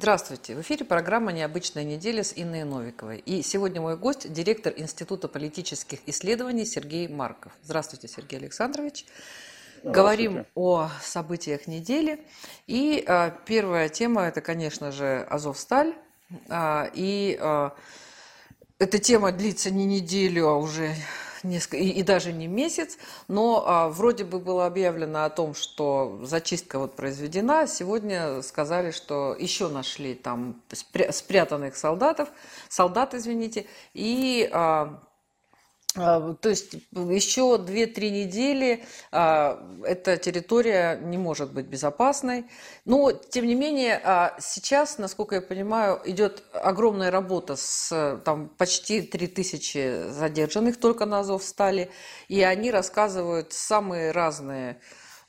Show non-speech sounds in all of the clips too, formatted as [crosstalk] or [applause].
Здравствуйте! В эфире программа «Необычная неделя» с Инной Новиковой. И сегодня мой гость – директор Института политических исследований Сергей Марков. Здравствуйте, Сергей Александрович. Говорим о событиях недели. И а, первая тема – это, конечно же, «Азовсталь». А, и а, эта тема длится не неделю, а уже несколько, и, и даже не месяц, но а, вроде бы было объявлено о том, что зачистка вот произведена. Сегодня сказали, что еще нашли там спря спрятанных солдатов, солдат, извините, и а, а, то есть еще 2-3 недели а, эта территория не может быть безопасной. Но, тем не менее, а, сейчас, насколько я понимаю, идет огромная работа с там, почти 3000 задержанных только на Азовстале. И они рассказывают самые разные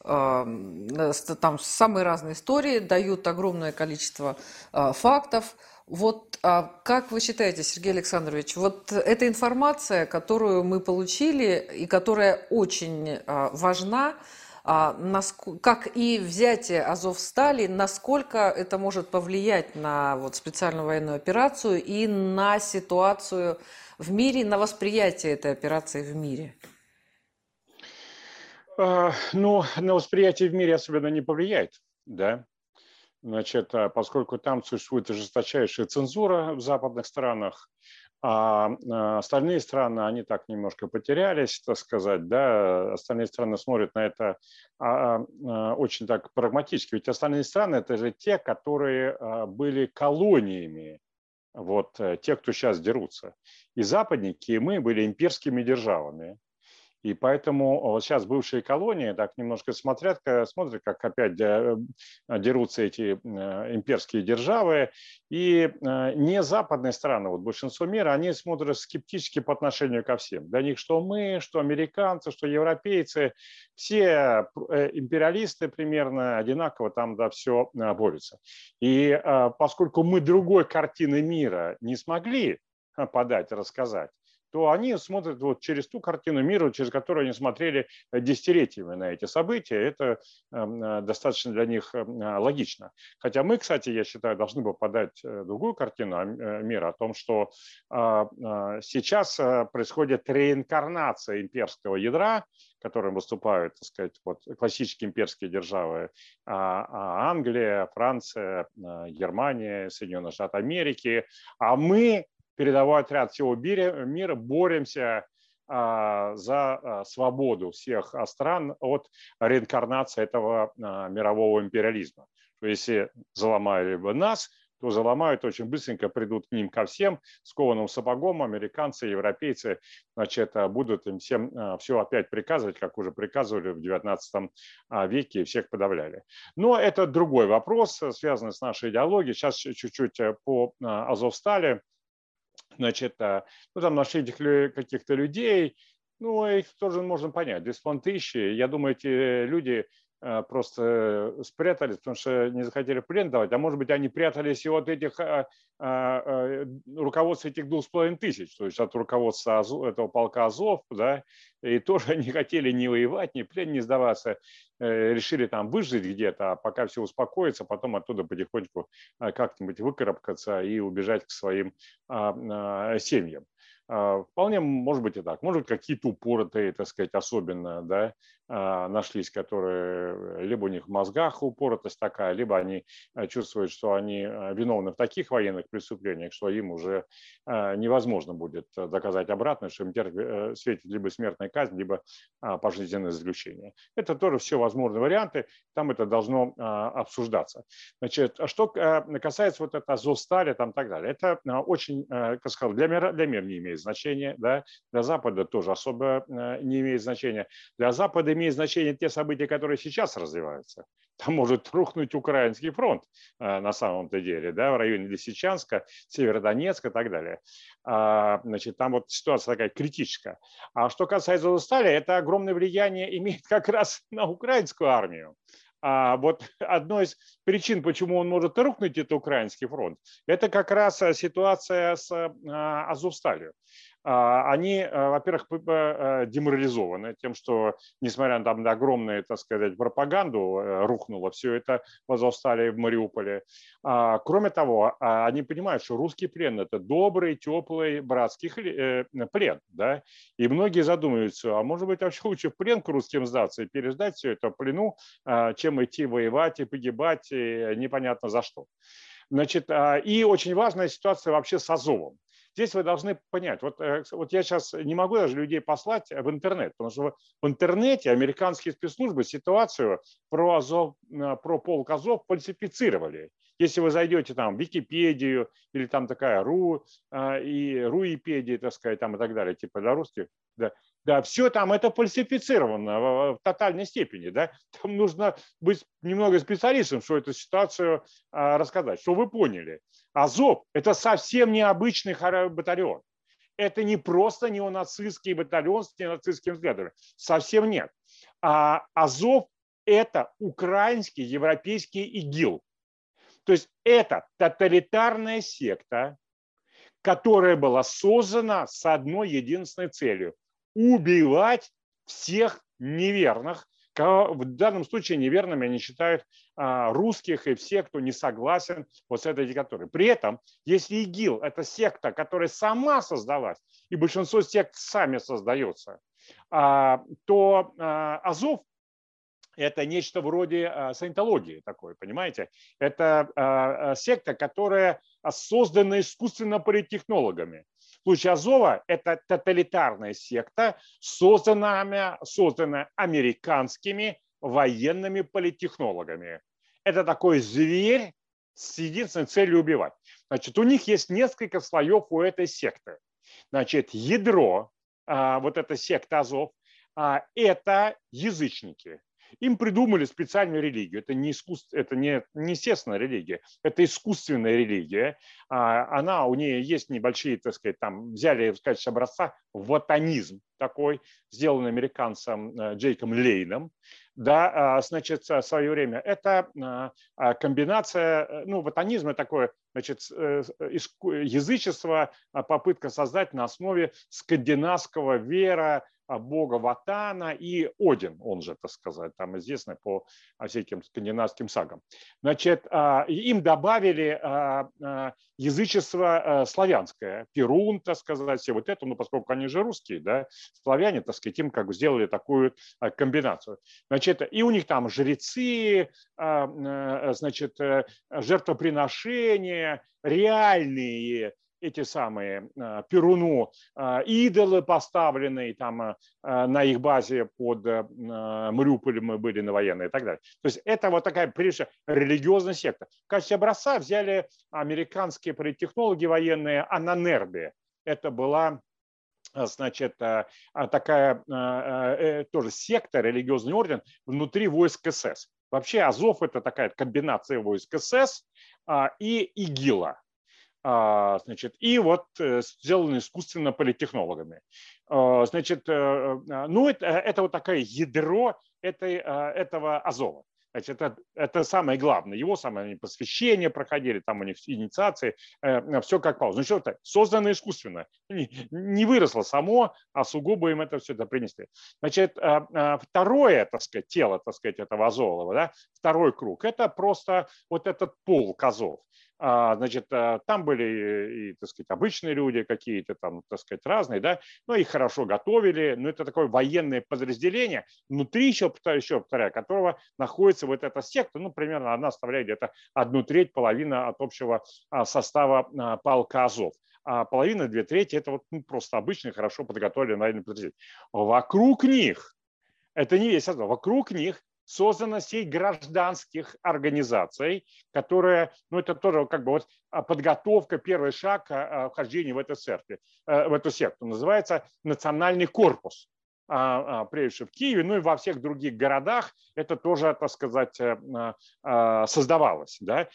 там самые разные истории, дают огромное количество фактов. Вот а как вы считаете, Сергей Александрович, вот эта информация, которую мы получили и которая очень а, важна, а, как и взятие Азовстали, насколько это может повлиять на вот, специальную военную операцию и на ситуацию в мире, на восприятие этой операции в мире? А, ну, на восприятие в мире особенно не повлияет, да. Значит, а, поскольку там существует жесточайшая цензура в западных странах, а, а остальные страны, они так немножко потерялись, так сказать, да, остальные страны смотрят на это а, очень так прагматически. Ведь остальные страны – это же те, которые были колониями, вот э, те, кто сейчас дерутся. И западники, и мы были имперскими державами. И поэтому вот сейчас бывшие колонии так немножко смотрят, смотрят, как опять э, дерутся эти э, имперские державы. И э, не западные страны, вот большинство мира, они смотрят скептически по отношению ко всем. Для них что мы, что американцы, что европейцы, все империалисты примерно одинаково там да, все борются. И поскольку мы другой картины мира не смогли подать, рассказать, то они смотрят вот через ту картину мира, через которую они смотрели десятилетиями на эти события. Это эм, э, достаточно для них эм, э, логично. Хотя мы, кстати, я считаю, должны бы подать э, другую картину мира о том, что сейчас происходит реинкарнация имперского ядра, которым выступают, так сказать, вот, классические имперские державы а, а Англия, Франция, Германия, Соединенные Штаты Америки, а мы передовой отряд всего мира, боремся а, за а, свободу всех стран от реинкарнации этого а, мирового империализма. То если заломали бы нас, то заломают очень быстренько, придут к ним ко всем с кованым сапогом, американцы, европейцы, значит, будут им всем все опять приказывать, как уже приказывали в 19 веке и всех подавляли. Но это другой вопрос, связанный с нашей идеологией. Сейчас чуть-чуть по Азовстали значит, а, ну, там нашли этих каких-то людей, ну, их тоже можно понять, 2,5 тысячи. Я думаю, эти люди просто спрятались, потому что не захотели плен давать, а может быть, они прятались и от этих а, руководства этих двух с половиной тысяч, то есть от руководства этого полка Азов, да, и тоже [laughs] не хотели ни воевать, ни плен не сдаваться, э, решили там выжить где-то, а пока все успокоится, потом оттуда потихоньку как-нибудь выкарабкаться и убежать к своим семьям. Вполне может быть и так. Может быть, какие-то упоротые, так сказать, особенно, да, а, нашлись, которые э, либо у них в мозгах упоротость такая, либо они э, чувствуют, что они э, виновны в таких военных преступлениях, что им уже невозможно будет доказать обратно, что им светит либо смертная казнь, либо а, пожизненное заключение. Это тоже все возможные варианты, там это должно а, обсуждаться. Значит, что касается вот этого Азовстали там так далее, это очень, как сказал, для мира, для мира не имеет значения, да, для Запада тоже особо не имеет значения. Для Запада имеет значение те события, которые сейчас развиваются. Там может рухнуть Украинский фронт э, на самом-то деле, да, в районе Лисичанска, Северодонецка и так далее. А, значит, там вот ситуация такая критическая. А что касается Стали, это огромное влияние имеет как раз на украинскую армию. А вот одной из причин, почему он может рухнуть, это украинский фронт, это как раз ситуация с э, Азовсталью. А, они, а, во-первых, а, деморализованы тем, что, несмотря там, на огромную, так сказать, пропаганду, э, рухнуло все это в Азовстале в Мариуполе. Кроме того, они понимают, что русский плен – это добрый, теплый, братский э, плен. Да? И многие задумываются, а может быть, вообще лучше в плен к русским сдаться и переждать все это в плену, чем идти воевать и погибать и непонятно за что. Значит, и очень важная ситуация вообще с Азовом. Здесь вы должны понять, вот, э, вот я сейчас не могу даже людей послать в интернет, потому что в интернете американские спецслужбы ситуацию про, Азов, э, про полк Азов фальсифицировали. Если вы зайдете там в Википедию или там такая РУ э, и РУИпедия, так сказать, там и так далее, типа для русских, да, да, все там это фальсифицировано в, в тотальной степени. Да? Там нужно быть немного специалистом, чтобы эту ситуацию а, рассказать. Что вы поняли? Азов – это совсем необычный батальон. Это не просто неонацистский батальон с неонацистским взглядом. Совсем нет. А Азов – это украинский европейский ИГИЛ. То есть это тоталитарная секта, которая была создана с одной единственной целью убивать всех неверных. В данном случае неверными они считают а, русских и всех, кто не согласен вот с этой диктатурой. При этом, если ИГИЛ – это секта, которая сама создалась, и большинство сект сами создаются, а, то а, Азов это нечто вроде саентологии такой, понимаете? Это секта, которая создана искусственно политтехнологами. В случае Азова это тоталитарная секта, созданная, созданная американскими военными политтехнологами. Это такой зверь с единственной целью убивать. Значит, у них есть несколько слоев у этой секты. Значит, ядро, а, вот эта секта Азов, а, это язычники. Им придумали специальную религию. Это не, искусств, это не, не естественная религия, это искусственная религия. А, она, у нее есть небольшие, так сказать, там взяли в качестве образца ватанизм такой, сделанный американцем э, Джейком Лейном да, а, значит, в свое время. Это а, комбинация, э, ну, ватанизм – такое, значит, э, язычество, попытка создать на основе скандинавского вера, бога Ватана и Один, он же, так сказать, там известный по а, всяким скандинавским сагам. Значит, а, им добавили язычество славянское, Перун, так сказать, все вот это, ну, поскольку они же русские, да, славяне, так сказать, им как бы сделали такую комбинацию. Значит, и у них там жрецы, значит, э, жертвоприношения, реальные эти самые а, Перуну а, идолы поставленные там а, на их базе под Мариуполем мы были на военной и так далее. То есть это вот такая, прежде религиозная секта. В качестве образца взяли американские политтехнологи военные Ананербе. Это была значит, такая э, тоже секта, религиозный орден внутри войск СС. Вообще Азов – это такая комбинация войск СС и ИГИЛа. А, значит, и вот э, сделаны искусственно политтехнологами. А, значит, э, э, ну это, это вот такое ядро этой, этого Азова. Значит, это, это самое главное. Его самое посвящение проходили, там у них инициации, все как положено. Значит, это создано искусственно. Не, не выросло само, а сугубо им это все это принесли. Значит, второе, так сказать, тело, так сказать, этого Азового, да, второй круг, это просто вот этот пол Азов. А, значит, а, там были и, так сказать, обычные люди какие-то там, так сказать, разные, да, но их хорошо готовили, но это такое военное подразделение, внутри еще, еще повторяю, которого находится вот эта секта, ну, примерно она составляет где-то одну треть, половина от общего а, состава полка Азов а половина, две трети – это вот ну, просто обычные, хорошо подготовленные военные подразделения. Вокруг них, это не весь Азов, вокруг них создана сеть гражданских организаций, которая, ну это тоже как бы вот а, подготовка, первый шаг а, а, вхождения в эту, церковь, э, в эту секту. Называется национальный корпус прежде в Киеве, ну и во всех других городах это тоже, так сказать, э, создавалось. Да?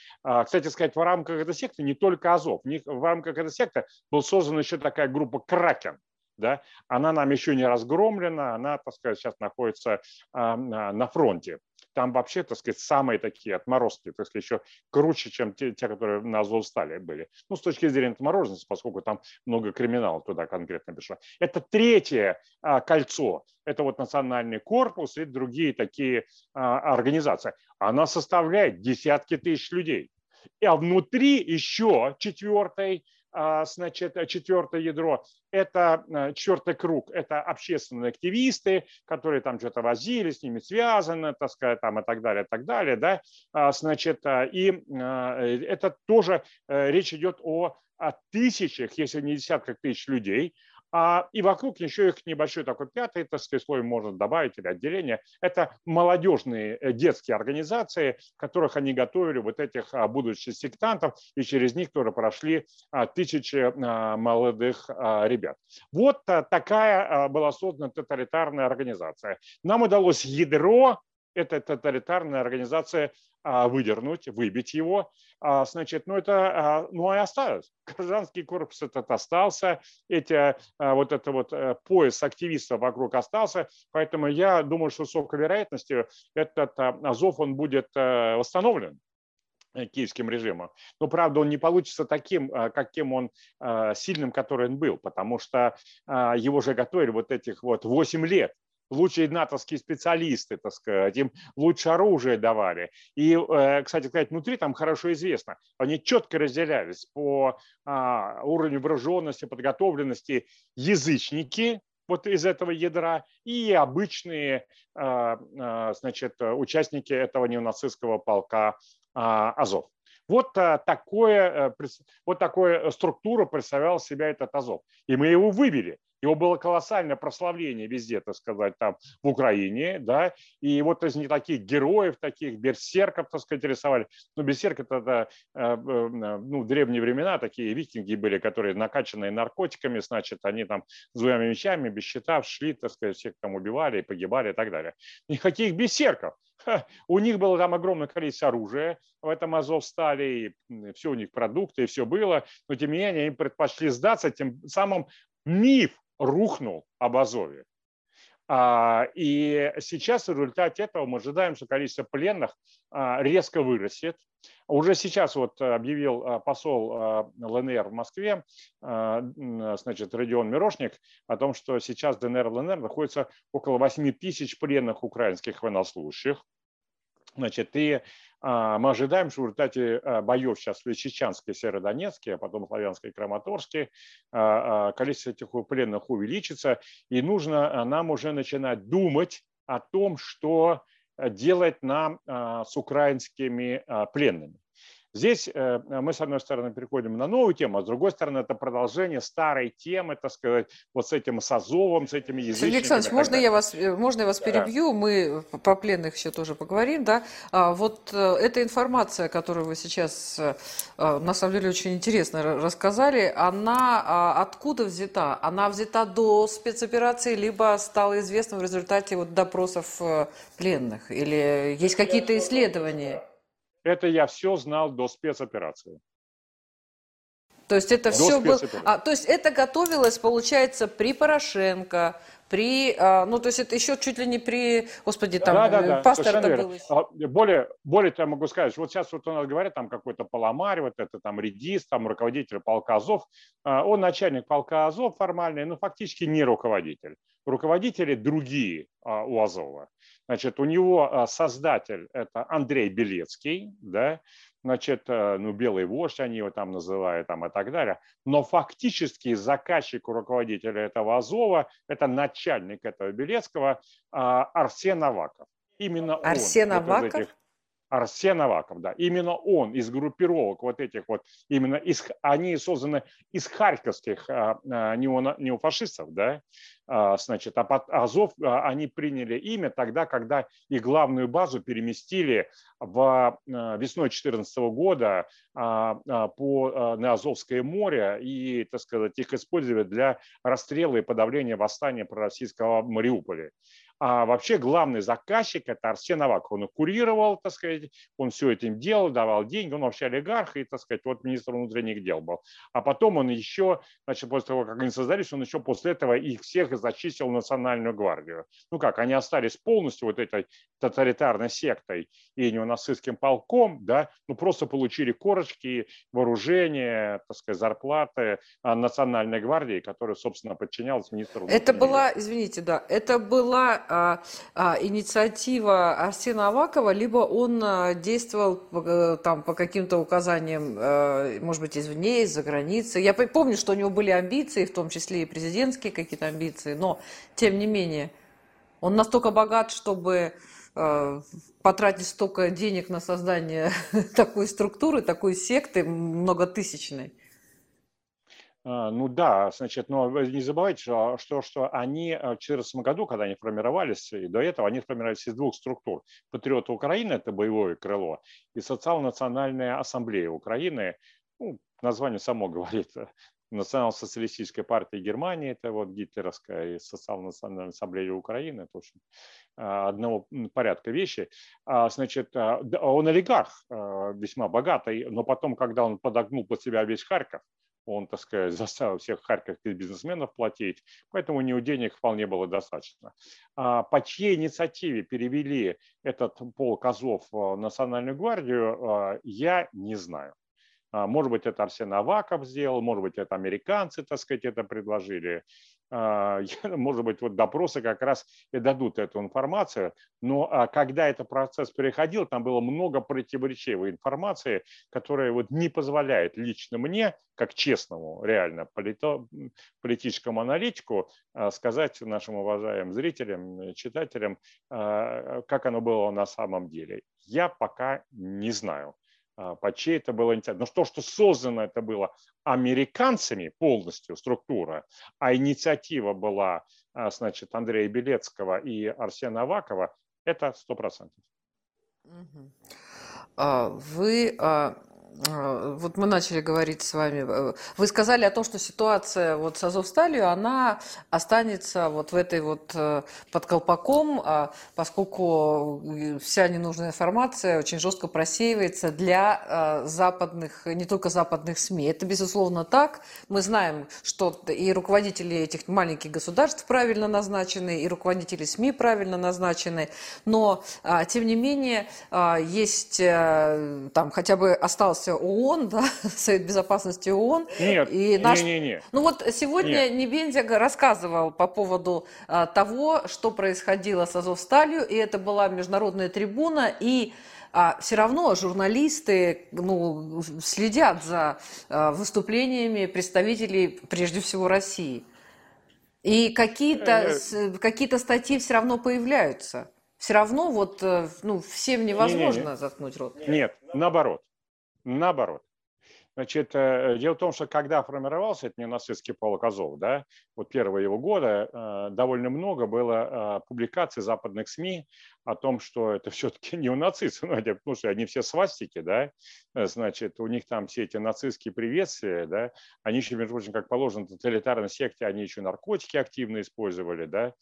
Кстати сказать, в рамках этой секты не только Азов, в рамках этой секты был создан еще такая группа Кракен, да, она нам еще не разгромлена, она, так сказать, сейчас находится на фронте. там вообще, так сказать, самые такие отморозки, так сказать, еще круче, чем те, те которые на Азовстале были. Ну, с точки зрения отмороженности, поскольку там много криминала туда конкретно пришло. Это третье а, кольцо. Это вот национальный корпус и другие такие а, организации. Она составляет десятки тысяч людей. А внутри еще четвертой а, значит, четвертое ядро, это э, четвертый круг, это общественные активисты, которые там что-то возили, с ними связаны, так сказать, там и так далее, и так далее, да, а, значит, э, и э, это тоже речь идет о, о тысячах, если не десятках тысяч людей, а, и вокруг еще их небольшой такой пятый, так сказать, слой можно добавить или отделение. Это молодежные э, детские организации, которых они готовили вот этих а, будущих сектантов, и через них тоже прошли а, тысячи молодых ребят. Вот такая была создана тоталитарная организация. Нам удалось ядро этой тоталитарной организации а, выдернуть, выбить его, а, значит, ну это, а, ну и осталось. [laughs] Гражданский корпус этот остался, эти, вот это вот э, пояс активистов вокруг остался, поэтому я думаю, что с высокой вероятностью этот Азов, он будет э, восстановлен киевским режимом. Но, правда, он не получится таким, каким он сильным, который он был, потому что его же готовили вот этих вот 8 лет лучшие натовские специалисты, так сказать, им лучше оружие давали. И, э, кстати сказать, внутри там хорошо известно, они четко разделялись по а, уровню вооруженности, подготовленности язычники, вот из этого ядра и обычные а, а, значит, участники этого неонацистского полка Азов. Вот такое, э, вот такое структура представлял себя этот Азов. И мы его вывели. Его было колоссальное прославление везде, так сказать, там в Украине, да, и вот из не таких героев, таких берсерков, так сказать, рисовали. Ну, берсерк это, это э, ну, древние времена, такие викинги были, которые накачанные наркотиками, значит, они там с двумя мечами, без щита шли, так сказать, всех там убивали, погибали и так далее. Никаких берсерков. У них было там огромное количество оружия в этом Азовстале, и все у них продукты, и все было, но тем не менее они предпочли сдаться, тем самым миф рухнул об Азове. А, и сейчас в результате этого мы ожидаем, что количество пленных а, резко вырастет. Уже сейчас вот объявил а, посол ЛНР в Москве, значит, Родион Мирошник, о том, что сейчас ДНР ЛНР находится около 8 тысяч пленных украинских военнослужащих. Значит, и а, мы ожидаем, что в результате а, боев сейчас в Лисичанске, Северодонецке, а потом Славянске и Краматорске а, количество этих пленных увеличится, и нужно нам уже начинать думать о том, что делать нам с украинскими пленными. Здесь э, мы, с одной стороны, переходим на новую тему, а с другой стороны, это продолжение старой темы, так сказать, вот с этим с Азовом, с этими язычниками. Сергей Александрович, можно я, вас, э, можно я вас перебью? Да. Мы по пленных еще тоже поговорим. Да? А вот э, эта информация, которую вы сейчас, на самом деле, очень интересно рассказали, она а, откуда взята? Она взята до спецоперации, либо стала известна в результате вот допросов пленных? Или есть какие-то исследования? Это я все знал до спецоперации. То есть это до все было... А, то есть это готовилось, получается, при Порошенко, при... А, ну, то есть это еще чуть ли не при... Господи, там да, да, да, пастор это был. А, более, более того, могу сказать, вот сейчас вот у нас говорят, там какой-то Паламарь, вот это там редист, там руководитель полка Азов. А, он начальник полка Азов формальный, но фактически не руководитель. Руководители другие у Азова. Значит, у него а, создатель – это Андрей Белецкий, да, значит, э, ну, белый вождь они его там называют там, и так далее. Но фактически заказчик руководителя этого Азова – это начальник этого Белецкого а, Арсен Аваков. Именно Арсен он. Аваков? Вот этих, Арсен Аваков, да, именно он из группировок вот этих вот, именно из, они созданы из харьковских а, а, неофашистов, да, а, значит, а под Азов а, они приняли имя тогда, когда их главную базу переместили в а, весной 2014 года а, а, по, а, на Азовское море и, так сказать, их использовали для расстрела и подавления восстания пророссийского Мариуполя. А вообще главный заказчик – это Арсен Аваков. Он курировал, так сказать, он все этим делал, давал деньги, он вообще олигарх и, так сказать, вот министр внутренних дел был. А потом он еще, значит, после того, как они создались, он еще после этого их всех зачистил в Национальную гвардию. Ну как, они остались полностью вот этой тоталитарной сектой и неонацистским полком, да, ну просто получили корочки, вооружение, так сказать, зарплаты а, Национальной гвардии, которая, собственно, подчинялась министру. Это была, извините, да, это была а, а, инициатива Арсена Авакова, либо он а, действовал а, там по каким-то указаниям, а, может быть, извне, из-за границы. Я помню, что у него были амбиции, в том числе и президентские какие-то амбиции, но, тем не менее, он настолько богат, чтобы а, потратить столько денег на создание [laughs] такой структуры, такой секты многотысячной. А, ну да, значит, но не забывайте, что, что, что они э, в 2014 году, когда они формировались, и до этого они формировались из двух структур. Патриоты Украины – это боевое крыло, и Социал-национальная ассамблея Украины, ну, название само [laughs] говорит, Национал-социалистическая партия Германии, это вот гитлеровская, и Социал-национальная ассамблея Украины, это очень а, одного порядка вещи. А, значит, он олигарх, весьма богатый, но потом, когда он подогнул под себя весь Харьков, он, так сказать, [laughs] заставил всех харьковских бизнесменов платить, поэтому у него денег вполне было достаточно. А по чьей инициативе перевели этот полк Азов в Национальную гвардию, а, я не знаю. А, может быть, это Арсен Аваков сделал, может быть, это американцы, так сказать, это предложили. А, [laughs] может быть, вот допросы как раз и дадут эту информацию. Но а, когда этот процесс переходил, там было много противоречивой информации, которая вот не позволяет лично мне, как честному, реально политическому аналитику, а, сказать нашим уважаемым зрителям, читателям, как оно было на самом деле. Я пока не знаю. А, по чьей это было инициатива. Но то, что создано это было американцами полностью структура, а инициатива была, а, значит, Андрея Белецкого и Арсена Авакова, это сто процентов. А, вы вот мы начали говорить с вами, э, вы сказали о том, что ситуация вот с Азовсталью, она останется вот в этой вот э, под колпаком, а, поскольку э, вся ненужная информация очень жестко просеивается для западных, не только западных СМИ. Это безусловно так. Мы знаем, что и руководители этих маленьких государств правильно назначены, и руководители СМИ правильно назначены, но тем не менее есть там хотя бы остался остался ООН, да, [laughs] Совет Безопасности ООН. Нет, и наш... не, не, не. Ну вот сегодня Нет. Рассказывал по поводу а, того, что происходило с Азовсталью, и это была международная трибуна, и а все равно журналисты ну, следят за а, выступлениями представителей, прежде всего, России. И какие-то э, какие статьи все равно появляются. Все равно вот э, ну, всем невозможно не, не, не. заткнуть рот. Нет, наоборот. Наоборот. Значит, э, дело в том, что когда формировался этот ненацистский полк Азов, да, вот первые его годы, э, довольно много было э, публикаций западных СМИ о том, что это [laughs] все-таки неонацисты, ну, потому что они все свастики, да, значит, у них там все эти нацистские приветствия, да, они еще, между прочим, как положено, в тоталитарной секте, они еще наркотики активно использовали, да,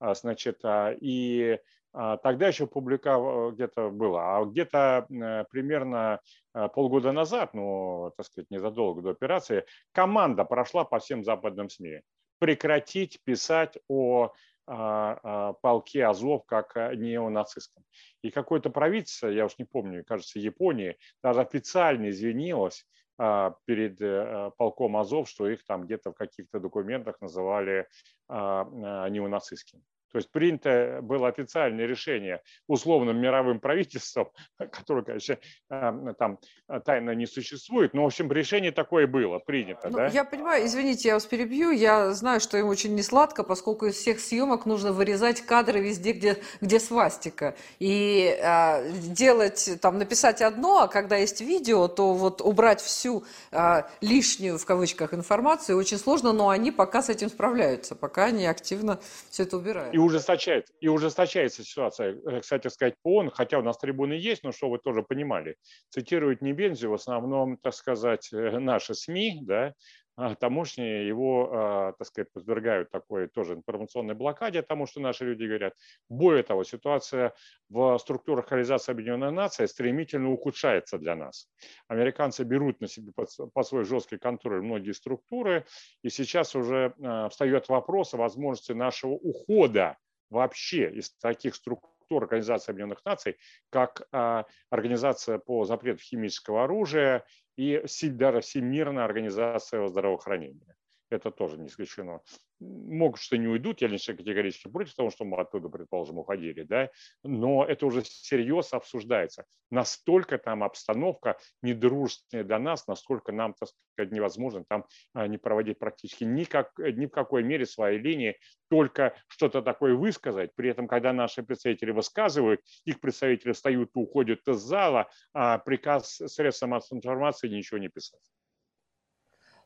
а, значит, а, и тогда еще публика э, где-то была, а где-то э, примерно э, полгода назад, ну, так сказать, незадолго до операции, команда прошла по всем западным СМИ прекратить писать о полке Азов как неонацистском. И какое-то правительство, я уж не помню, кажется, Японии, даже официально извинилось перед полком Азов, что их там где-то в каких-то документах называли неонацистским. То есть принято было официальное решение условным мировым правительством, [laughs] которое, конечно, эм, там э, тайно не существует, но, в общем, решение такое было, принято. Ну, да? Я понимаю, извините, я вас перебью, я знаю, что им очень не сладко, поскольку из всех съемок нужно вырезать кадры везде, где, где свастика. И э, делать, там, написать одно, а когда есть видео, то вот убрать всю э, лишнюю, в кавычках, информацию очень сложно, но они пока с этим справляются, пока они активно все это убирают и ужесточается, и ужесточается ситуация. Э, кстати сказать, по ООН, хотя у нас трибуны есть, но что вы тоже понимали, цитируют не Бензи, в основном, так сказать, э, наши СМИ, да, таможни его, а, так сказать, подвергают такой тоже информационной блокаде, потому что наши люди говорят. Более того, ситуация в структурах Организации Объединенных Наций стремительно ухудшается для нас. Американцы берут на себя по свой жесткий контроль многие структуры, и сейчас уже встает вопрос о возможности нашего ухода вообще из таких структур структур Организации Объединенных Наций, как а, Организация по запрету химического оружия и Всемирная организация здравоохранения это тоже не исключено. Могут, что не уйдут, я лично категорически против того, что мы оттуда, предположим, уходили, да, но это уже всерьез обсуждается. Настолько там обстановка недружественная для нас, насколько нам, так сказать, невозможно там а, не проводить практически никак, ни в какой мере своей линии, только что-то такое высказать. При этом, когда наши представители высказывают, их представители встают и уходят из зала, а приказ средства массовой информации ничего не писать.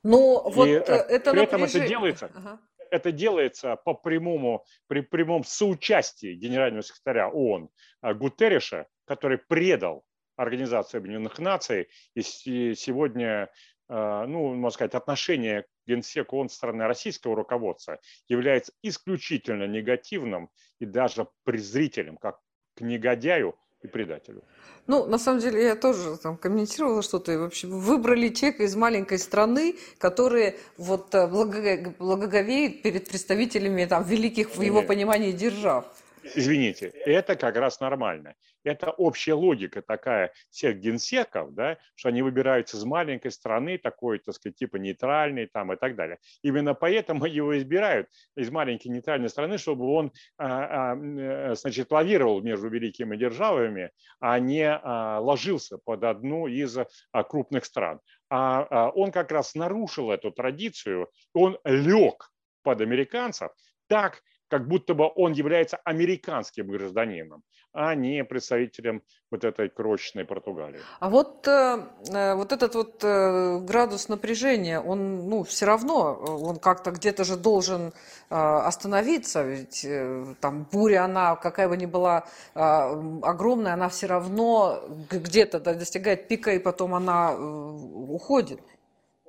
Но вот и, э, это при этом это делается, ага. это делается по прямому, при прямом соучастии генерального секретаря ООН э, Гутерреша, который предал Организацию Объединенных Наций, и сегодня, э, ну, можно сказать, отношение к Генсеку ООН стороны российского руководства является исключительно негативным и даже презрительным, как к негодяю, и предателю. Ну, на самом деле, я тоже там комментировала что-то. И, в общем, выбрали человека из маленькой страны, который вот э, благоговеет перед представителями там, великих, в его понимании, держав. Извините, это как раз нормально. Это общая логика такая всех генсеков, да, что они выбираются из маленькой страны, такой, так сказать, типа нейтральной там и так далее. Именно поэтому [laughs] его избирают из маленькой нейтральной страны, чтобы он, а, а, значит, лавировал между великими державами, а не а, ложился под одну из крупных стран. А он как раз нарушил эту традицию, он лег под американцев так, как будто бы он является американским гражданином, а не представителем вот этой крошечной Португалии. А вот, э, э, вот этот вот э, градус напряжения, он ну, все равно, он как-то где-то же должен остановиться, ведь там буря, она какая бы ни была огромная, она все равно где-то достигает пика, и потом она уходит.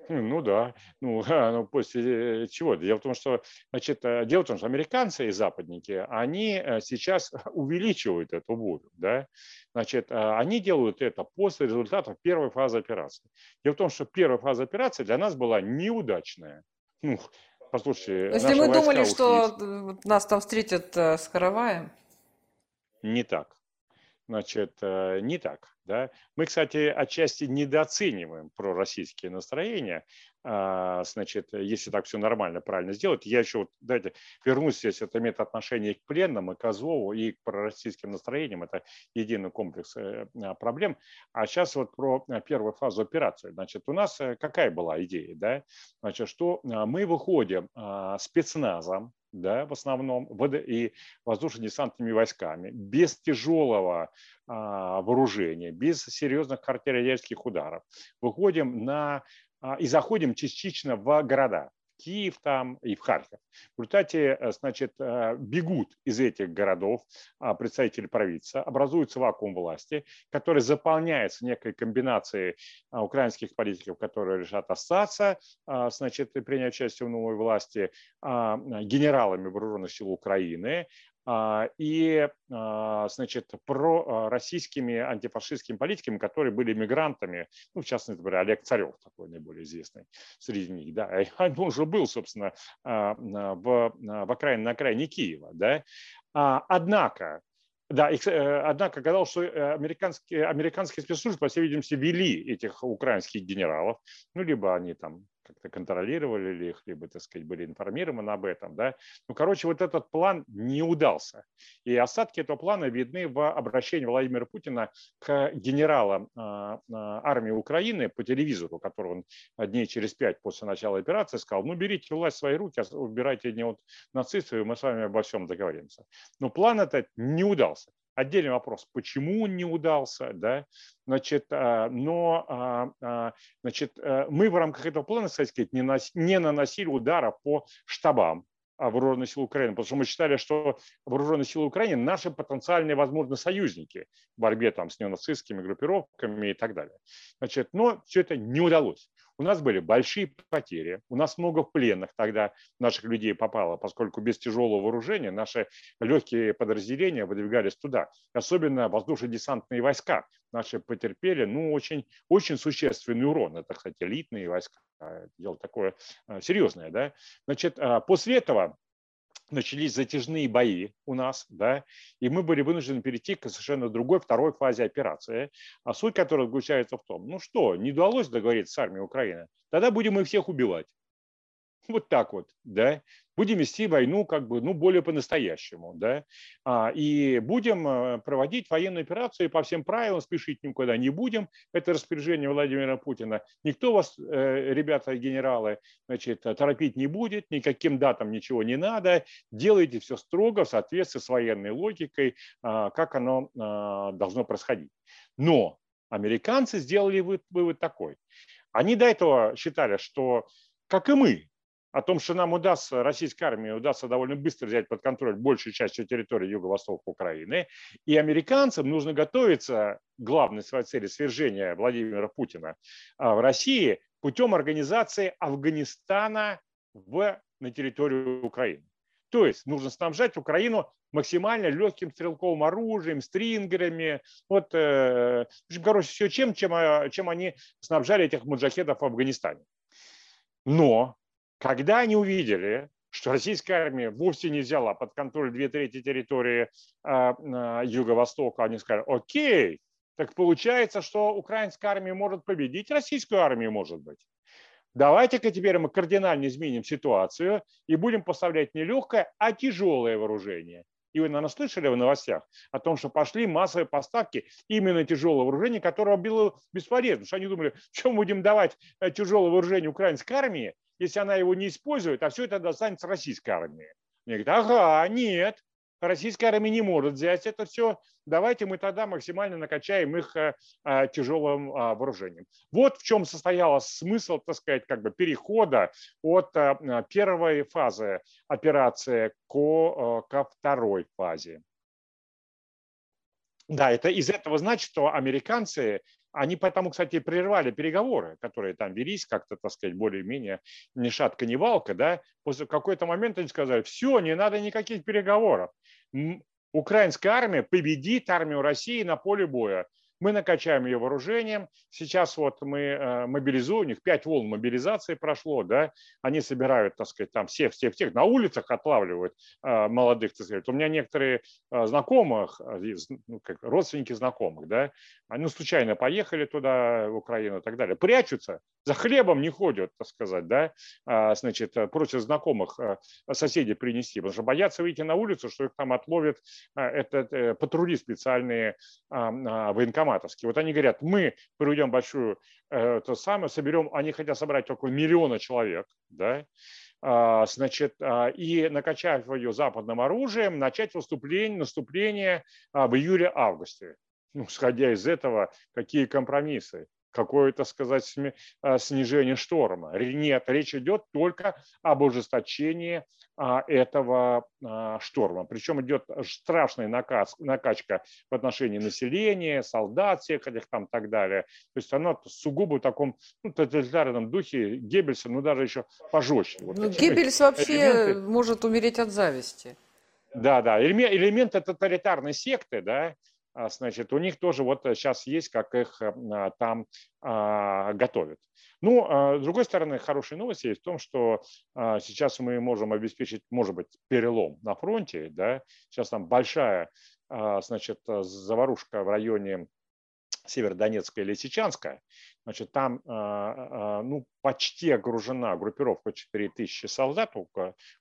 Ну да, ну, [laughs] ну после чего? Дело в том, что, значит, э, дело в том, что американцы и западники, они э, сейчас [laughs] увеличивают эту бурю, да, значит, э, они делают это после результатов первой фазы операции. Дело в том, что первая фаза операции для нас была неудачная. Ну, послушайте, Если мы думали, что нас там встретят с караваем? Не так значит, э, не так. Да? Мы, кстати, отчасти недооцениваем пророссийские настроения. А, значит, если так все нормально, правильно сделать. Я еще, вот, давайте вернусь здесь, это имеет отношение к пленным, и к Азову, и к пророссийским настроениям. Это единый комплекс э, а, проблем. А сейчас вот про э, первую фазу операции. Значит, у нас какая была идея? Да? Значит, что мы выходим спецназом, да, в основном, и воздушно-десантными войсками, без тяжелого а, вооружения, без серьезных артиллерийских ударов. Выходим на, а, и заходим частично в города. Киев там и в Харьков. В результате, э, значит, э, бегут из этих городов а, представители правительства, образуется вакуум власти, который заполняется некой комбинацией а, украинских политиков, которые решат остаться, а, значит, принять участие в новой власти, генералами вооруженных сил Украины, и, а, значит, про российскими антифашистскими политиками, которые были мигрантами, ну, в частности, например, Олег Царев, такой наиболее известный среди них, да, [laughs] он уже был, собственно, а, в, в окраине, на окраине Киева, да, однако, да, э, однако оказалось, что э, американские, американские спецслужбы, по всей видимости, вели этих украинских генералов, ну, либо они там как-то контролировали ли их, либо, так сказать, были информированы об этом, да. Ну, короче, вот этот план не удался. И осадки этого плана видны в обращении Владимира Путина к генералам а, а, армии Украины по телевизору, который он дней через пять после начала операции сказал, ну, берите власть в свои руки, а убирайте не от нацистов, и мы с вами обо всем договоримся. Но план этот не удался. Отдельный вопрос, почему он не удался, да, значит, а, но, а, а, значит, э, мы в рамках этого плана, кстати сказать, не наносили удара по штабам, вооруженные силы Украины, потому что мы считали, что вооруженные силы Украины наши потенциальные, возможно, союзники в борьбе там, с неонацистскими группировками и так далее. Значит, но все это не удалось. У нас были большие потери, у нас много пленных тогда наших людей попало, поскольку без тяжелого вооружения наши легкие подразделения выдвигались туда. Особенно воздушно-десантные войска наши потерпели ну, очень, очень существенный урон. Это, кстати, элитные войска. Дело такое э, серьезное. Да? Значит, а после этого начались затяжные бои у нас, да, и мы были вынуждены перейти к совершенно другой, второй фазе операции, а суть которой заключается в том, ну что, не удалось договориться с армией Украины, тогда будем их всех убивать. [laughs] Вот так вот, да. Будем вести войну как бы, ну, более по-настоящему, да. А, и будем э, проводить военную операцию по всем правилам, спешить никуда не будем. Это распоряжение Владимира Путина. Никто вас, э, ребята генералы, значит, торопить не будет, никаким датам ничего не надо. Делайте все строго в соответствии с военной логикой, а, как оно а, должно происходить. Но американцы сделали вывод такой. Они до этого считали, что, как и мы, о том, что нам удастся, российской армии удастся довольно быстро взять под контроль большую часть территории юго-востока Украины, и американцам нужно готовиться главной своей цели свержения Владимира Путина а, в России путем организации Афганистана в, на территорию Украины. То есть нужно снабжать Украину максимально легким стрелковым оружием, стрингерами, вот, э, короче, все чем, чем, а, чем они снабжали этих муджахедов в Афганистане. Но когда они увидели, что российская армия вовсе не взяла под контроль две трети территории э, Юго-Востока, они сказали, окей, так получается, что украинская армия может победить, российскую армию может быть. Давайте-ка теперь мы кардинально изменим ситуацию и будем поставлять не легкое, а тяжелое вооружение. И вы, наверное, слышали в новостях о том, что пошли массовые поставки именно тяжелого вооружения, которое было бесполезно. Потому что они думали, что мы будем давать э, тяжелое вооружение украинской армии, если она его не использует, а все это достанется российской армии. Мне говорят, ага, нет, российская армия не может взять это все, давайте мы тогда максимально накачаем их э, э, тяжелым а, вооружением. Вот в чем состоял смысл, так сказать, как бы перехода от э, первой фазы операции ко, ко второй фазе. Да, это из этого значит, что американцы они поэтому, кстати, прервали переговоры, которые там велись как-то, так сказать, более-менее ни шатка, ни валка. Да? После какой-то момента они сказали, все, не надо никаких переговоров. Украинская армия победит армию России на поле боя мы накачаем ее вооружением. Сейчас вот мы э, мобилизуем, у них пять волн мобилизации прошло, да, они собирают, так сказать, там всех, всех, всех, на улицах отлавливают э, молодых, так сказать. У меня некоторые э, знакомых, ну, как родственники знакомых, да, они случайно поехали туда, в Украину и так далее, прячутся, за хлебом не ходят, так сказать, да, а, значит, просят знакомых соседей принести, потому что боятся выйти на улицу, что их там отловят это, патрули специальные военкоматы матовские. Вот они говорят, мы проведем большую, э, то самое, соберем, они хотят собрать около миллиона человек, да, а, значит, а, и накачав ее западным оружием, начать выступление, наступление а, в июле-августе. Ну, сходя из этого, какие компромиссы? Какое-то, сказать, а, снижение шторма. Нет, речь идет только об ужесточении а, этого а, шторма. Причем идет страшная накачка в отношении населения, солдат всех этих там и так далее. То есть оно сугубо в таком ну, тоталитарном духе Геббельса, ну даже еще пожестче. Вот ну, Геббельс вообще элементы... может умереть от зависти. Да, да, элементы тоталитарной секты, да, значит, у них тоже вот сейчас есть, как их э, а, там а, готовят. Ну, с другой стороны, хорошая новость есть в том, что сейчас мы можем обеспечить, может быть, перелом на фронте, да, сейчас там большая, значит, заварушка в районе Северодонецка или Лисичанска, значит, там ну, почти окружена группировка 4000 солдат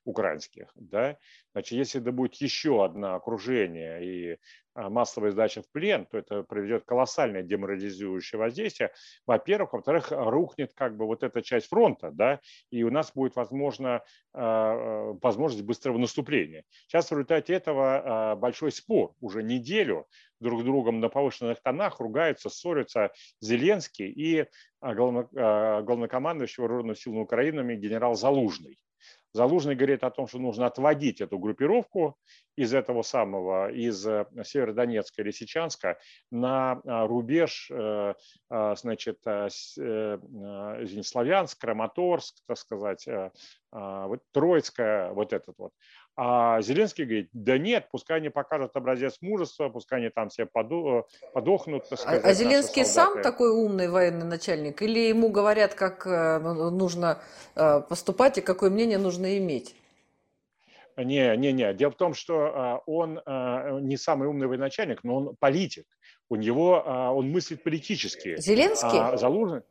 украинских. Да? Значит, если это будет еще одно окружение и а, массовая сдача в плен, то это приведет колоссальное деморализующее воздействие. Во-первых. Во-вторых, рухнет как бы вот эта часть фронта, да, и у нас будет возможно, а, возможность быстрого наступления. Сейчас в результате этого большой спор уже неделю друг с другом на повышенных тонах, ругаются, ссорятся Зеленский и главнокомандующий вооруженных сил Украины генерал Залужный. Залужный говорит о том, что нужно отводить эту группировку из этого самого, из э, Северодонецка или Сечанска на а, рубеж, э, значит, э, извините, Славянск, Краматорск, так сказать, вот Троицкая, вот этот вот. А Зеленский говорит, да нет, пускай они покажут образец мужества, пускай они там все подохнут. Так сказать, а Зеленский сам такой умный военный начальник? Или ему говорят, как ну, нужно поступать и какое мнение нужно иметь? Не, не, не. Дело в том, что а, он а, не самый умный военачальник, но он политик. У него а, он мыслит политически. Зеленский? А Залужный?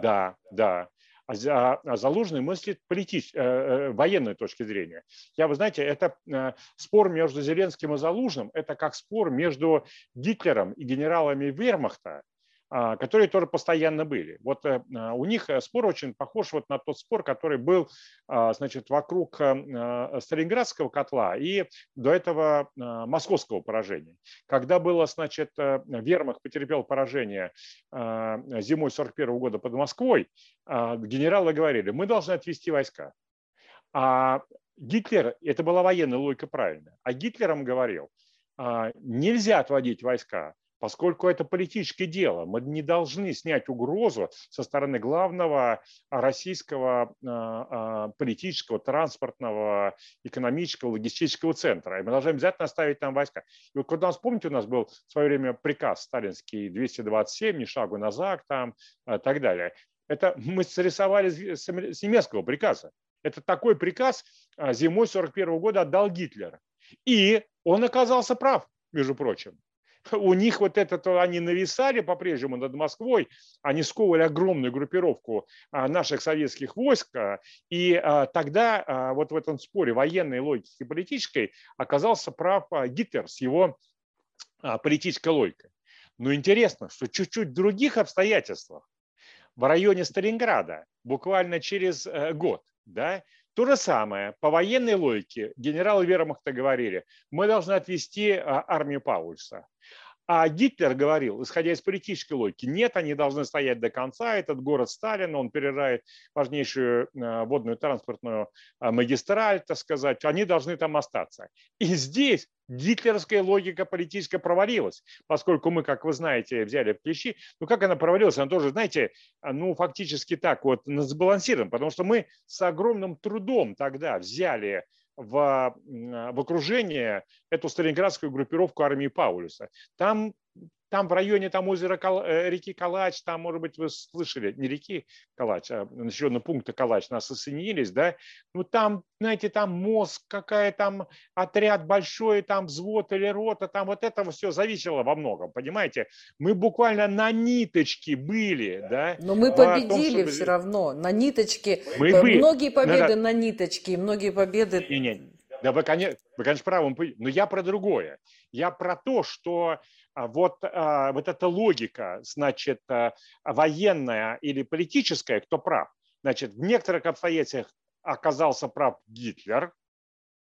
Да, да. А Залужный мыслит политич... Э, э, военной точки зрения. Я, вы знаете, это э, спор между Зеленским и Залужным, это как спор между Гитлером и генералами Вермахта а, которые тоже постоянно были. Вот э, а, у них э, спор очень похож вот на тот спор, который был а, значит, вокруг Сталинградского котла и до этого московского поражения. Когда было, значит, э, Вермах потерпел поражение зимой 41 года под Москвой, генералы говорили, мы должны отвести войска. А Гитлер, это была военная логика правильно, а Гитлером говорил, нельзя отводить войска, поскольку это политическое дело. Мы не должны снять угрозу со стороны главного российского а, а, политического, транспортного, экономического, логистического центра. И мы должны обязательно оставить там войска. И вот когда, вспомните, у нас был в свое время приказ сталинский 227, ни шагу назад, там, и а, так далее. Это мы срисовали с немецкого приказа. Это такой приказ зимой 41 года отдал Гитлер. И он оказался прав, между прочим [laughs] у них вот это, они нависали по-прежнему над Москвой, они сковывали огромную группировку а, наших советских войск, а, и а, тогда вот в этом споре военной логики и политической оказался прав Гитлер с его политической логикой. Но интересно, что чуть-чуть в других обстоятельствах, в районе Сталинграда, буквально через э, год, да, то же самое, по военной логике, генералы Вермахта говорили, мы должны отвести армию Паульса. А Гитлер говорил, исходя из политической логики, нет, они должны стоять до конца, этот город Сталина, он перерывает важнейшую э, водную транспортную э, магистраль, так сказать, они должны там остаться. И здесь гитлеровская логика политическая провалилась, поскольку мы, как вы знаете, взяли в клещи. Ну, как она провалилась? Она тоже, знаете, ну, фактически так вот сбалансирована, потому что мы с огромным трудом тогда взяли в, в окружение эту сталинградскую группировку армии Паулюса. Там там в районе там озера Кал... Э, реки Калач, там, может быть, вы слышали, не реки Калач, а населенного пункта Калач, нас осоединились, да, ну там, знаете, там мозг, какая там отряд большой, там взвод или рота, там вот этого все зависело во многом, понимаете? Мы буквально на ниточке были, да. Но мы победили том, что... все равно, на ниточке. Мы были. Многие победы да, на ниточке, многие победы... Не, не, да, вы, конечно, вы, конечно, правы, но я про другое. Я про то, что а вот, а, вот эта логика, значит, а, военная или политическая, кто прав? Значит, в некоторых обстоятельствах оказался прав Гитлер,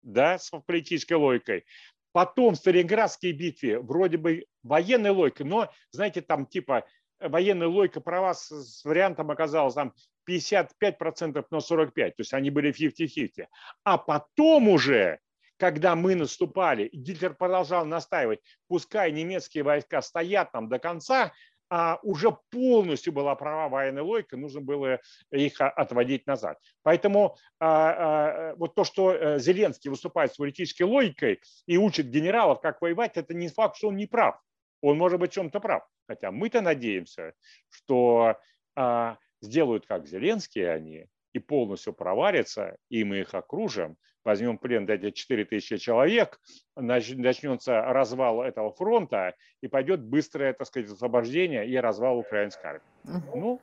да, с политической логикой. Потом в Сталинградской битве вроде бы военной логикой, но, знаете, там типа военная логика права с, с вариантом оказалась там 55% на 45%, то есть они были 50-50. А потом уже когда мы наступали, Гитлер продолжал настаивать, пускай немецкие войска стоят там до конца, а уже полностью была права военной логика, нужно было их отводить назад. Поэтому а, а, вот то, что э, Зеленский выступает с политической логикой и учит генералов, как воевать, это не факт, что он не прав. Он может быть в чем-то прав. Хотя мы-то надеемся, что а, сделают как Зеленский они и полностью проварятся, и мы их окружим, возьмем плен эти 4 тысячи человек, начнется развал этого фронта и пойдет быстрое, так сказать, освобождение и развал украинской армии. Ну,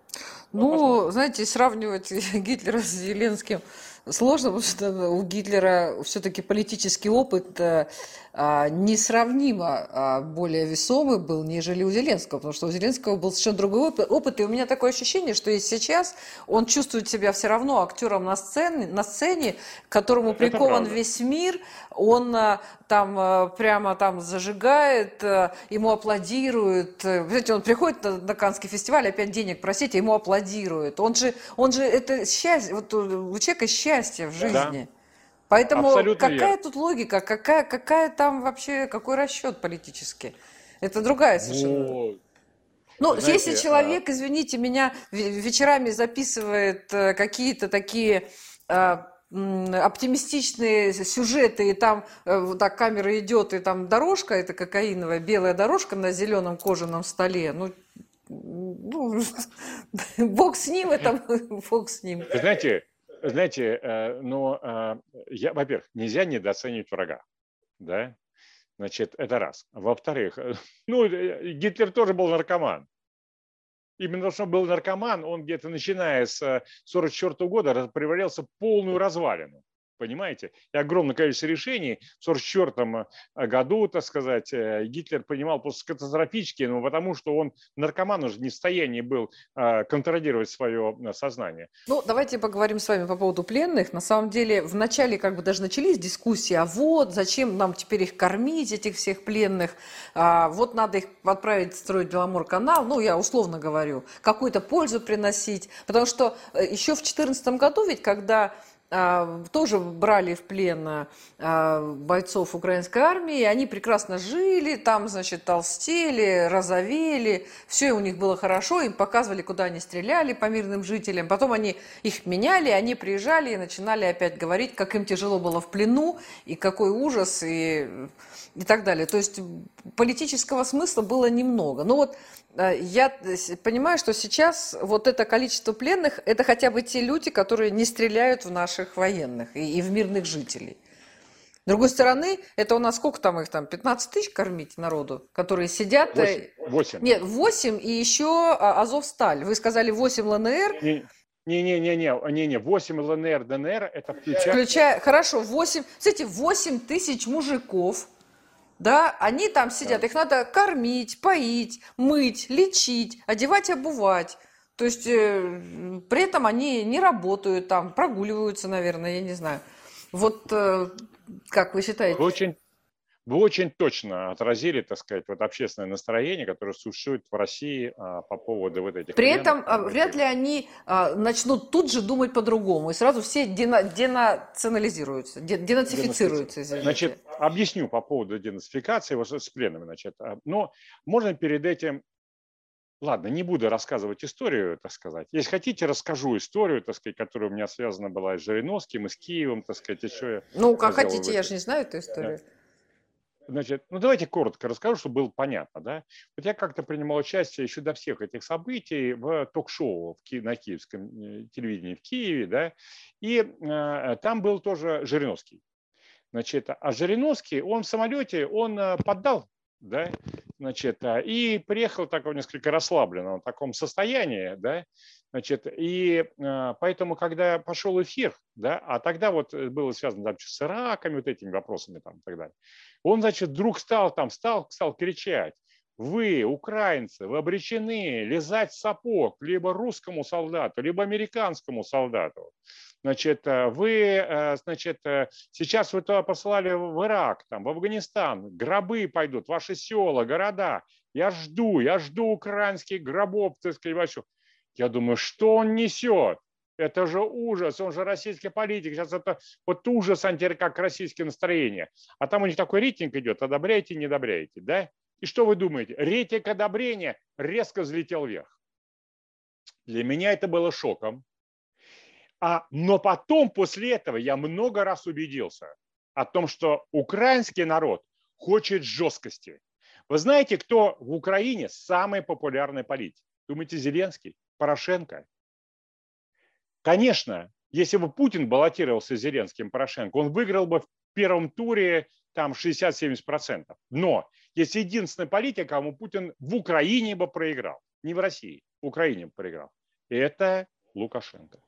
ну, знаете, сравнивать [laughs] Гитлера с Зеленским сложно, потому что у Гитлера все-таки политический опыт э, а, несравнимо а, более весомый был, нежели у Зеленского, потому что у Зеленского был совершенно другой опыт, и у меня такое ощущение, что и сейчас он чувствует себя все равно актером на сцене, на сцене к которому прикован весь мир, он а, там прямо там зажигает, ему аплодируют. Знаете, он приходит на, на Каннский фестиваль, опять денег просить, ему аплодируют. Он же, он же это счастье, вот у человека счастье в жизни. Да. Поэтому Абсолютно какая верно. тут логика, какая, какая там вообще, какой расчет политический? Это другая совершенно. Вот. Ну, Знаете, если человек, а... извините меня, вечерами записывает э, какие-то такие э, оптимистичные сюжеты, и там э, вот так камера идет, и там дорожка, это кокаиновая белая дорожка на зеленом кожаном столе, ну, ну [laughs] бог с ним, это бог с ним. Вы знаете, знаете, э, но э, я, во-первых, нельзя недооценивать врага, да, значит, это раз. Во-вторых, [laughs] ну, Гитлер тоже был наркоман. Именно потому, что он был наркоман, он где-то начиная с 1944 года превращался в полную развалину понимаете? И огромное количество решений. В 1944 э, году, так сказать, э, Гитлер принимал просто катастрофически, но потому что он наркоман уже не в состоянии был э, контролировать свое сознание. Ну, давайте поговорим с вами по поводу пленных. На самом деле, в начале как бы даже начались дискуссии, а вот зачем нам теперь их кормить, этих всех пленных, а, вот надо их отправить строить Беломор-канал, ну, я условно говорю, какую-то пользу приносить, потому что еще в 2014 году ведь, когда тоже брали в плен а, бойцов украинской армии, они прекрасно жили, там, значит, толстели, розовели, все у них было хорошо, им показывали, куда они стреляли по мирным жителям, потом они их меняли, они приезжали и начинали опять говорить, как им тяжело было в плену, и какой ужас, и, и так далее. То есть политического смысла было немного. Но вот Э, я понимаю, что сейчас вот это количество пленных, это хотя бы те люди, которые не стреляют в наших военных и, и в мирных жителей. С другой стороны, это у нас сколько там их там, 15 тысяч кормить народу, которые сидят... 8. Э, 8. Нет, 8 и еще а, Азовсталь. Вы сказали 8 ЛНР. Не-не-не, не-не, 8 ЛНР, ДНР, это включая... Включая, хорошо, 8, кстати, 8 тысяч мужиков, да, они там сидят, их надо кормить, поить, мыть, лечить, одевать, обувать. То есть э, при этом они не работают там, прогуливаются, наверное, я не знаю. Вот э, как вы считаете? Очень вы очень точно отразили, так сказать, вот общественное настроение, которое существует в России а, по поводу вот этих. При этом а, вряд ли они а, начнут тут же думать по-другому, и сразу все дена, денационализируются, денацифицируются. Извините. Значит, объясню по поводу денацификации вот с пленными. Значит, а, но можно перед этим Ладно, не буду рассказывать историю, так сказать. Если хотите, расскажу историю, так сказать, которая у меня связана была с Жириновским, и с Киевом, так сказать, еще. Ну, как хотите, я же не знаю эту историю. Значит, ну давайте коротко расскажу, чтобы было понятно. Да? Вот я как-то принимал участие еще до всех этих событий в ток-шоу на киевском э, телевидении в Киеве, да, и э, там был тоже Жириновский. Значит, а Жириновский, он в самолете, он э, поддал, да, значит, а, и приехал такого несколько расслабленном таком состоянии, да, значит, и э, поэтому, когда пошел эфир, да, а тогда вот э, было связано там, с Ираками, вот этими вопросами там и так далее, он, значит, вдруг стал там, стал, стал кричать, вы, украинцы, вы обречены лизать сапог либо русскому солдату, либо американскому солдату. Значит, э, вы, э, значит, э, сейчас вы туда послали в Ирак, там, в Афганистан, гробы пойдут, ваши села, города. Я жду, я жду украинских гробов, так сказать, Я думаю, что он несет? Это же ужас, он же российский политик. Сейчас это вот ужас анти, как российские настроения. А там у них такой рейтинг идет, одобряете, не одобряете, да? И что вы думаете? Рейтинг одобрения резко взлетел вверх. Для меня это было шоком. А, но потом, после этого, я много раз убедился о том, что украинский народ хочет жесткости. Вы знаете, кто в Украине самый популярный политик? Думаете, Зеленский? Порошенко? Конечно, если бы Путин баллотировался с Зеленским Порошенко, он выиграл бы в первом туре там 60-70%. Но есть единственный политик, кому Путин в Украине бы проиграл. Не в России, в Украине бы проиграл. Это Лукашенко.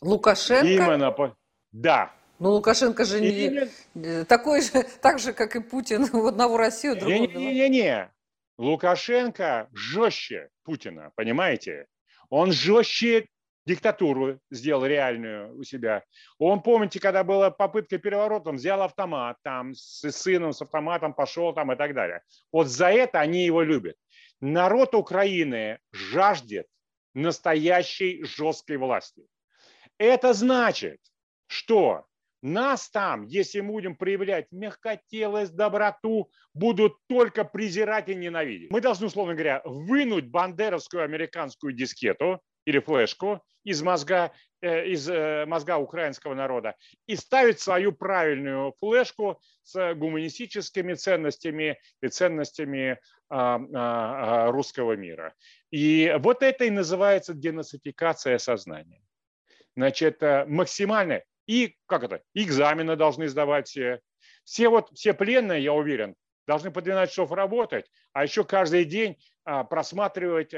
Лукашенко? Именно, Да. Но Лукашенко же не Или... Э, такой же, [laughs] так же, как и Путин, [laughs] в одного Россию, другого. Не-не-не, Лукашенко жестче Путина, понимаете? Он жестче диктатуру сделал реальную у себя. Он, помните, когда была попытка переворота, он взял автомат, там с сыном с автоматом пошел там и так далее. Вот за это они его любят. Народ Украины жаждет настоящей жесткой власти. Это значит, что нас там, если мы будем проявлять мягкотелость, доброту, будут только презирать и ненавидеть. Мы должны, условно говоря, вынуть бандеровскую американскую дискету или флешку из мозга, э, из э, мозга украинского народа и ставить свою правильную флешку с гуманистическими ценностями и ценностями а, русского мира. И вот это и называется денацификация сознания. Значит, э, максимально и как это, экзамены должны сдавать все. Все вот, все пленные, я уверен, должны по 12 часов работать, а еще каждый день просматривать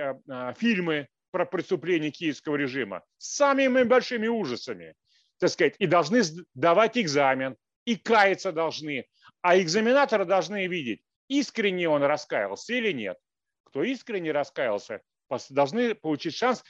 фильмы про преступления киевского режима с самыми большими ужасами, так сказать, и должны давать экзамен, и каяться должны. А экзаменаторы должны видеть, искренне он раскаялся или нет. Кто искренне раскаялся, должны получить шанс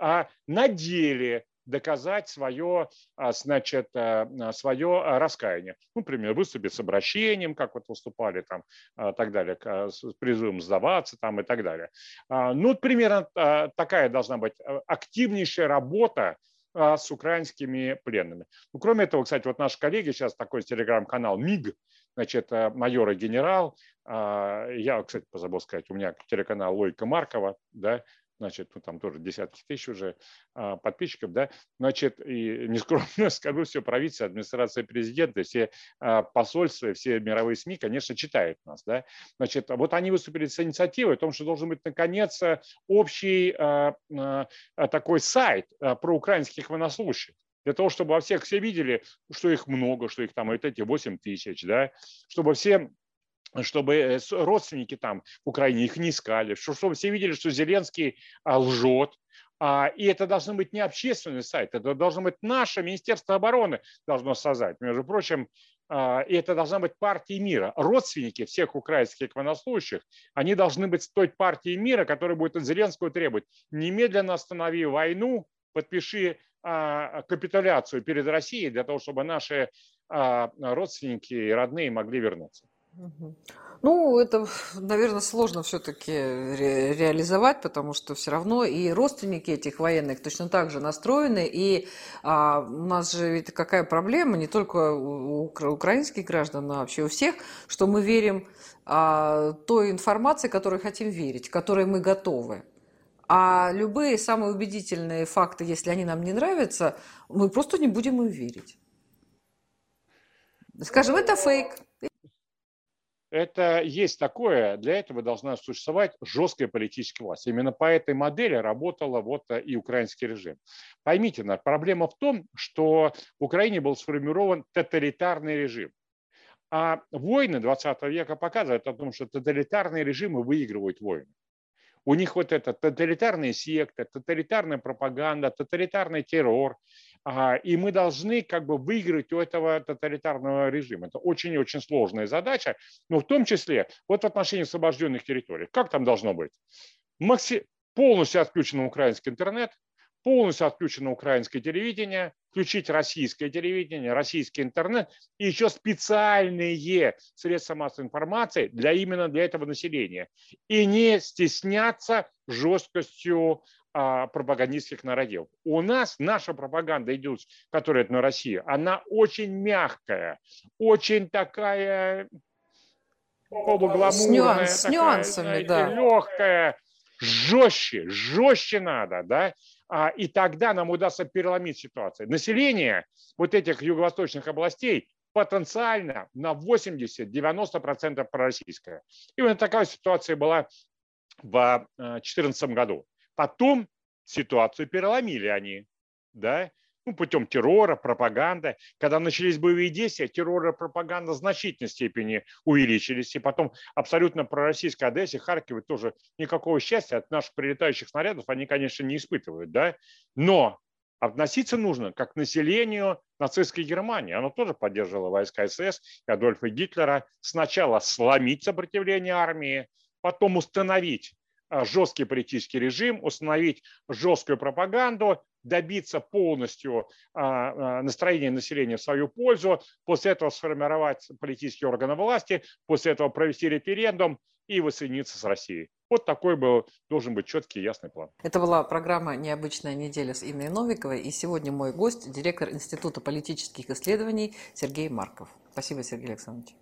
а на деле доказать свое, а, значит, э, а, свое а, раскаяние. Ну, например, выступить с обращением, как вот выступали там, так далее, с призывом сдаваться там и так далее. Ну, примерно такая должна быть активнейшая работа с украинскими пленными. Ну, кроме этого, кстати, вот наши коллеги, сейчас такой телеграм-канал МИГ, значит, майор и генерал, я, кстати, позабыл сказать, у меня телеканал Лойка Маркова, да, значит, ну, там тоже десятки тысяч уже а, подписчиков, да, значит, и нескромно [laughs] скажу, все правительство, администрация президента, все а, посольства, все мировые СМИ, конечно, читают нас, да, значит, вот они выступили с инициативой о том, что должен быть, наконец, общий а, такой сайт про украинских военнослужащих, для того, чтобы во всех все видели, что их много, что их там вот эти 8 тысяч, да, чтобы все чтобы э, родственники там в Украине их не искали, чтобы все видели, что Зеленский а, лжет, а, и это должен быть не общественный сайт, это должно быть наше Министерство обороны должно создать. Между прочим, а, и это должна быть партия мира. Родственники всех украинских военнослужащих, они должны быть той партией мира, которая будет от Зеленского требовать немедленно останови войну, подпиши капитуляцию перед Россией для того, чтобы наши родственники и родные могли вернуться. Ну, это, наверное, сложно все-таки ре- реализовать, потому что все равно и родственники этих военных точно так же настроены. И а, у нас же ведь какая проблема, не только у украинских граждан, но вообще у всех, что мы верим а, той информации, которой хотим верить, которой мы готовы. А любые самые убедительные факты, если они нам не нравятся, мы просто не будем им верить. Скажем, это фейк это есть такое, для этого должна существовать жесткая политическая власть. Именно по этой модели работала вот э, и украинский режим. Поймите, проблема в том, что в Украине был сформирован тоталитарный режим. А войны 20 века показывают о том, что тоталитарные режимы выигрывают войны. У них вот это тоталитарные секты, тоталитарная пропаганда, тоталитарный террор, и мы должны как бы выиграть у этого тоталитарного режима. Это очень-очень сложная задача, но в том числе вот в отношении освобожденных территорий. Как там должно быть? Макси... Полностью отключен украинский интернет, полностью отключено украинское телевидение, включить российское телевидение, российский интернет и еще специальные средства массовой информации для именно для этого населения. И не стесняться жесткостью пропагандистских нарративов. У нас наша пропаганда идет, которая на Россию, она очень мягкая, очень такая полугламурная, с, нюанс, такая, нюансами, да. легкая, жестче, жестче надо, да, а, и тогда нам удастся переломить ситуацию. Население вот этих юго-восточных областей потенциально на 80-90% пророссийское. И вот такая ситуация была в 2014 а, году. Потом ситуацию переломили они, да, ну, путем террора, пропаганды. Когда начались боевые действия, террор и пропаганда в значительной степени увеличились. И потом абсолютно пророссийской Одессе, Харькове тоже никакого счастья от наших прилетающих снарядов они, конечно, не испытывают. Да? Но относиться нужно как к населению нацистской Германии. Оно тоже поддерживало войска СС и Адольфа Гитлера. Сначала сломить сопротивление армии, потом установить жесткий политический режим, установить жесткую пропаганду, добиться полностью а, а, настроения населения в свою пользу, после этого сформировать политические органы власти, после этого провести референдум и воссоединиться с Россией. Вот такой был, должен быть четкий и ясный план. Это была программа «Необычная неделя» с Инной Новиковой. И сегодня мой гость – директор Института политических исследований Сергей Марков. Спасибо, Сергей Александрович.